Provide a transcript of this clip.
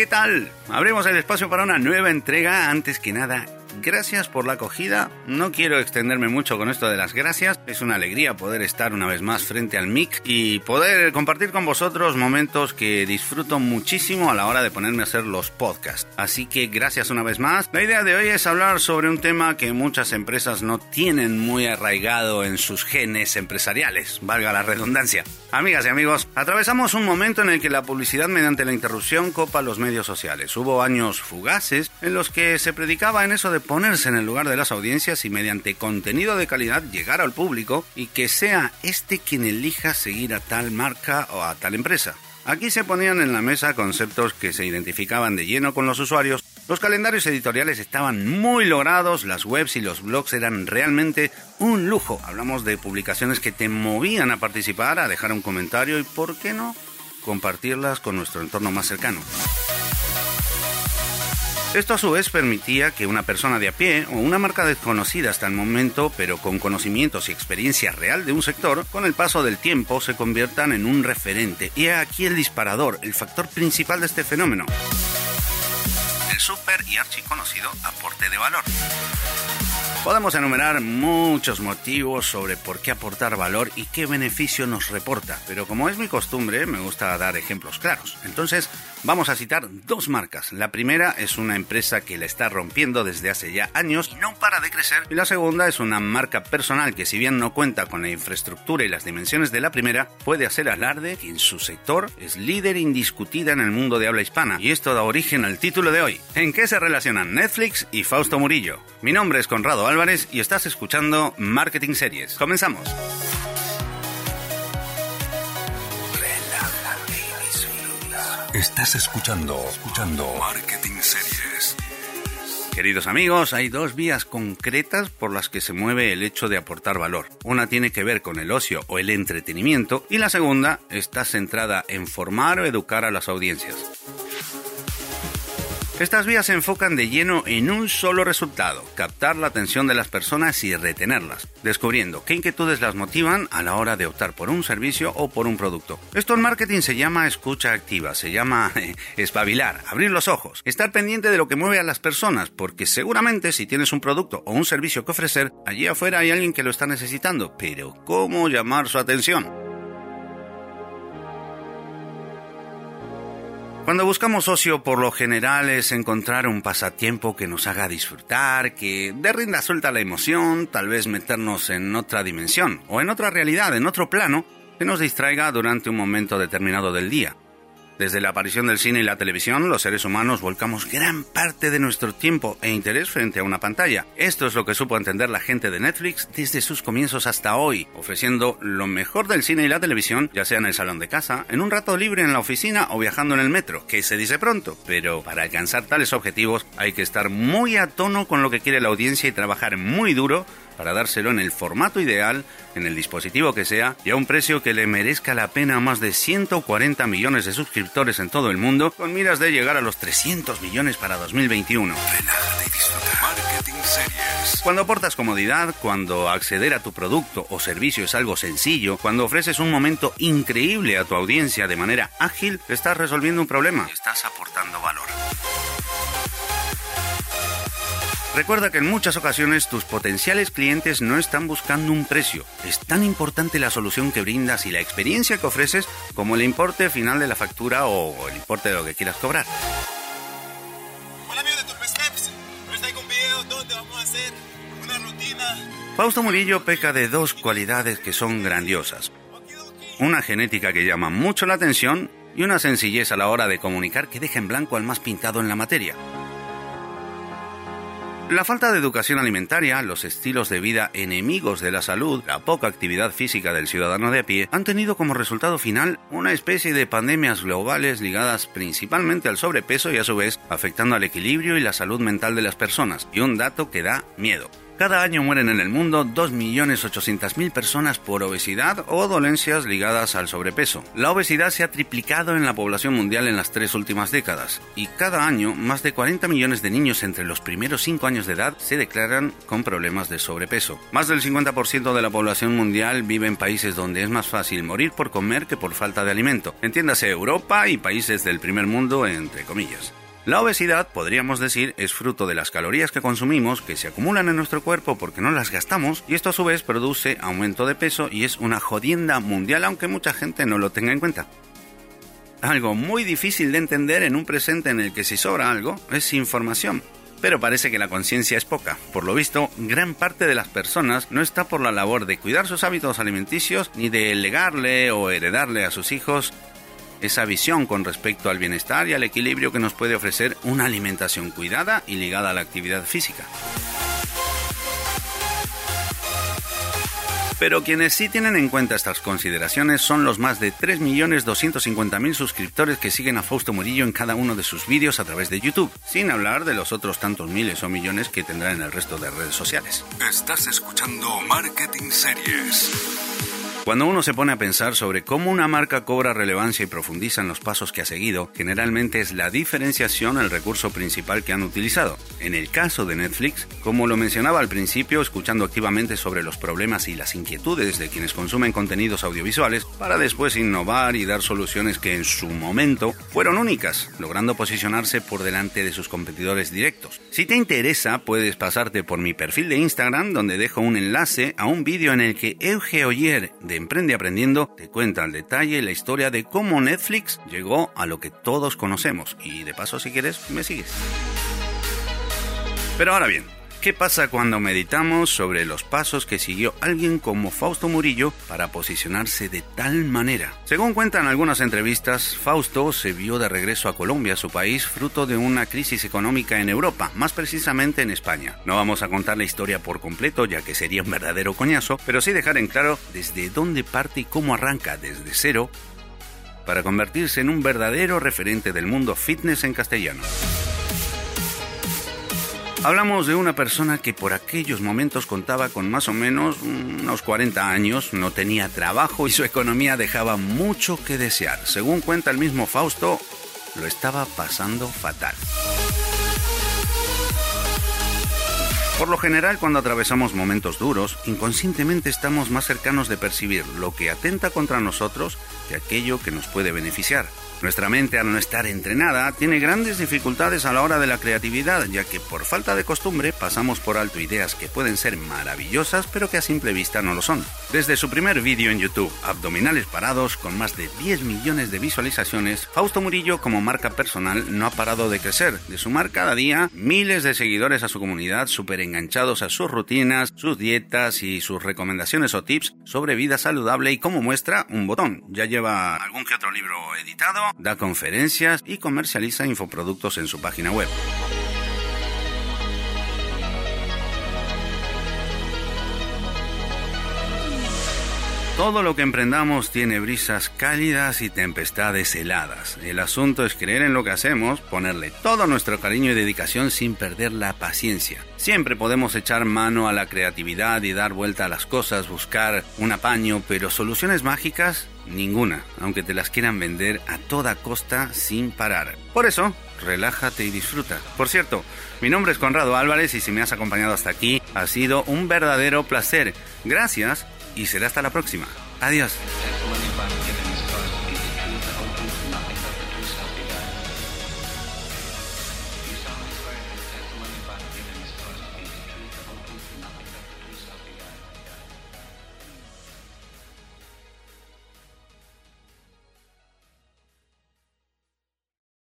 ¿Qué tal? Abrimos el espacio para una nueva entrega. Antes que nada, gracias por la acogida. No quiero extenderme mucho con esto de las gracias. Es una alegría poder estar una vez más frente al mic y poder compartir con vosotros momentos que disfruto muchísimo a la hora de ponerme a hacer los podcasts. Así que gracias una vez más. La idea de hoy es hablar sobre un tema que muchas empresas no tienen muy arraigado en sus genes empresariales, valga la redundancia. Amigas y amigos, atravesamos un momento en el que la publicidad mediante la interrupción copa los medios sociales. Hubo años fugaces en los que se predicaba en eso de ponerse en el lugar de las audiencias y mediante contenido de calidad llegar al público y que sea este quien elija seguir a tal marca o a tal empresa. Aquí se ponían en la mesa conceptos que se identificaban de lleno con los usuarios, los calendarios editoriales estaban muy logrados, las webs y los blogs eran realmente un lujo. Hablamos de publicaciones que te movían a participar, a dejar un comentario y, ¿por qué no?, compartirlas con nuestro entorno más cercano. Esto a su vez permitía que una persona de a pie o una marca desconocida hasta el momento, pero con conocimientos y experiencia real de un sector, con el paso del tiempo se conviertan en un referente. Y aquí el disparador, el factor principal de este fenómeno. El súper y archiconocido aporte de valor. Podemos enumerar muchos motivos sobre por qué aportar valor y qué beneficio nos reporta, pero como es mi costumbre, me gusta dar ejemplos claros. Entonces, vamos a citar dos marcas. La primera es una empresa que la está rompiendo desde hace ya años y no para de crecer. Y la segunda es una marca personal que si bien no cuenta con la infraestructura y las dimensiones de la primera, puede hacer alarde que en su sector es líder indiscutida en el mundo de habla hispana. Y esto da origen al título de hoy. ¿En qué se relacionan Netflix y Fausto Murillo? Mi nombre es Conrado Álvarez y estás escuchando Marketing Series. Comenzamos. Estás escuchando, escuchando Marketing Series. Queridos amigos, hay dos vías concretas por las que se mueve el hecho de aportar valor. Una tiene que ver con el ocio o el entretenimiento y la segunda está centrada en formar o educar a las audiencias. Estas vías se enfocan de lleno en un solo resultado, captar la atención de las personas y retenerlas, descubriendo qué inquietudes las motivan a la hora de optar por un servicio o por un producto. Esto en marketing se llama escucha activa, se llama espabilar, abrir los ojos, estar pendiente de lo que mueve a las personas, porque seguramente si tienes un producto o un servicio que ofrecer, allí afuera hay alguien que lo está necesitando, pero ¿cómo llamar su atención? Cuando buscamos ocio, por lo general es encontrar un pasatiempo que nos haga disfrutar, que dé rinda suelta la emoción, tal vez meternos en otra dimensión o en otra realidad, en otro plano, que nos distraiga durante un momento determinado del día. Desde la aparición del cine y la televisión, los seres humanos volcamos gran parte de nuestro tiempo e interés frente a una pantalla. Esto es lo que supo entender la gente de Netflix desde sus comienzos hasta hoy, ofreciendo lo mejor del cine y la televisión, ya sea en el salón de casa, en un rato libre en la oficina o viajando en el metro, que se dice pronto. Pero para alcanzar tales objetivos hay que estar muy a tono con lo que quiere la audiencia y trabajar muy duro para dárselo en el formato ideal, en el dispositivo que sea y a un precio que le merezca la pena a más de 140 millones de suscriptores en todo el mundo, con miras de llegar a los 300 millones para 2021. Cuando aportas comodidad, cuando acceder a tu producto o servicio es algo sencillo, cuando ofreces un momento increíble a tu audiencia de manera ágil, estás resolviendo un problema. Estás aportando valor. Recuerda que en muchas ocasiones tus potenciales clientes no están buscando un precio. Es tan importante la solución que brindas y la experiencia que ofreces como el importe final de la factura o el importe de lo que quieras cobrar. Hola amigos de. Hoy un video donde vamos a hacer una rutina. Fausto Murillo peca de dos cualidades que son grandiosas. Una genética que llama mucho la atención y una sencillez a la hora de comunicar que deja en blanco al más pintado en la materia. La falta de educación alimentaria, los estilos de vida enemigos de la salud, la poca actividad física del ciudadano de a pie han tenido como resultado final una especie de pandemias globales ligadas principalmente al sobrepeso y a su vez afectando al equilibrio y la salud mental de las personas. Y un dato que da miedo Cada año mueren en el mundo 2.800.000 personas por obesidad o dolencias ligadas al sobrepeso. La obesidad se ha triplicado en la población mundial en las tres últimas décadas y cada año más de 40 millones de niños entre los primeros 5 años de edad se declaran con problemas de sobrepeso. Más del 50% de la población mundial vive en países donde es más fácil morir por comer que por falta de alimento. Entiéndase Europa y países del primer mundo entre comillas. La obesidad, podríamos decir, es fruto de las calorías que consumimos, que se acumulan en nuestro cuerpo porque no las gastamos, y esto a su vez produce aumento de peso y es una jodienda mundial aunque mucha gente no lo tenga en cuenta. Algo muy difícil de entender en un presente en el que si sobra algo es información. Pero parece que la conciencia es poca. Por lo visto, gran parte de las personas no está por la labor de cuidar sus hábitos alimenticios ni de legarle o heredarle a sus hijos esa visión con respecto al bienestar y al equilibrio que nos puede ofrecer una alimentación cuidada y ligada a la actividad física. Pero quienes sí tienen en cuenta estas consideraciones son los más de 3.250.000 suscriptores que siguen a Fausto Murillo en cada uno de sus vídeos a través de YouTube, sin hablar de los otros tantos miles o millones que tendrá en el resto de redes sociales. Estás escuchando Marketing Series. Cuando uno se pone a pensar sobre cómo una marca cobra relevancia y profundiza en los pasos que ha seguido, generalmente es la diferenciación el recurso principal que han utilizado. En el caso de Netflix, como lo mencionaba al principio, escuchando activamente sobre los problemas y las inquietudes de quienes consumen contenidos audiovisuales, para después innovar y dar soluciones que en su momento fueron únicas, logrando posicionarse por delante de sus competidores directos. Si te interesa, puedes pasarte por mi perfil de Instagram, donde dejo un enlace a un vídeo en el que Euge Oyer de Emprende Aprendiendo te cuenta al detalle la historia de cómo Netflix llegó a lo que todos conocemos. Y de paso, si quieres, me sigues. Pero ahora bien, ¿Qué pasa cuando meditamos sobre los pasos que siguió alguien como Fausto Murillo para posicionarse de tal manera? Según cuentan algunas entrevistas, Fausto se vio de regreso a Colombia, su país, fruto de una crisis económica en Europa, más precisamente en España. No vamos a contar la historia por completo, ya que sería un verdadero coñazo, pero sí dejar en claro desde dónde parte y cómo arranca desde cero para convertirse en un verdadero referente del mundo fitness en castellano. Hablamos de una persona que por aquellos momentos contaba con más o menos unos 40 años, no tenía trabajo y su economía dejaba mucho que desear. Según cuenta el mismo Fausto, lo estaba pasando fatal. Por lo general, cuando atravesamos momentos duros, inconscientemente estamos más cercanos de percibir lo que atenta contra nosotros que aquello que nos puede beneficiar. Nuestra mente, al no estar entrenada, tiene grandes dificultades a la hora de la creatividad, ya que por falta de costumbre pasamos por alto ideas que pueden ser maravillosas, pero que a simple vista no lo son. Desde su primer vídeo en YouTube, Abdominales Parados, con más de 10 millones de visualizaciones, Fausto Murillo como marca personal no ha parado de crecer, de sumar cada día miles de seguidores a su comunidad, súper enganchados a sus rutinas, sus dietas y sus recomendaciones o tips sobre vida saludable y como muestra un botón. Ya lleva algún que otro libro editado, da conferencias y comercializa infoproductos en su página web. Todo lo que emprendamos tiene brisas cálidas y tempestades heladas. El asunto es creer en lo que hacemos, ponerle todo nuestro cariño y dedicación sin perder la paciencia. Siempre podemos echar mano a la creatividad y dar vuelta a las cosas, buscar un apaño, pero soluciones mágicas, ninguna, aunque te las quieran vender a toda costa sin parar. Por eso, relájate y disfruta. Por cierto, mi nombre es Conrado Álvarez y si me has acompañado hasta aquí, ha sido un verdadero placer. Gracias y será hasta la próxima. Adiós.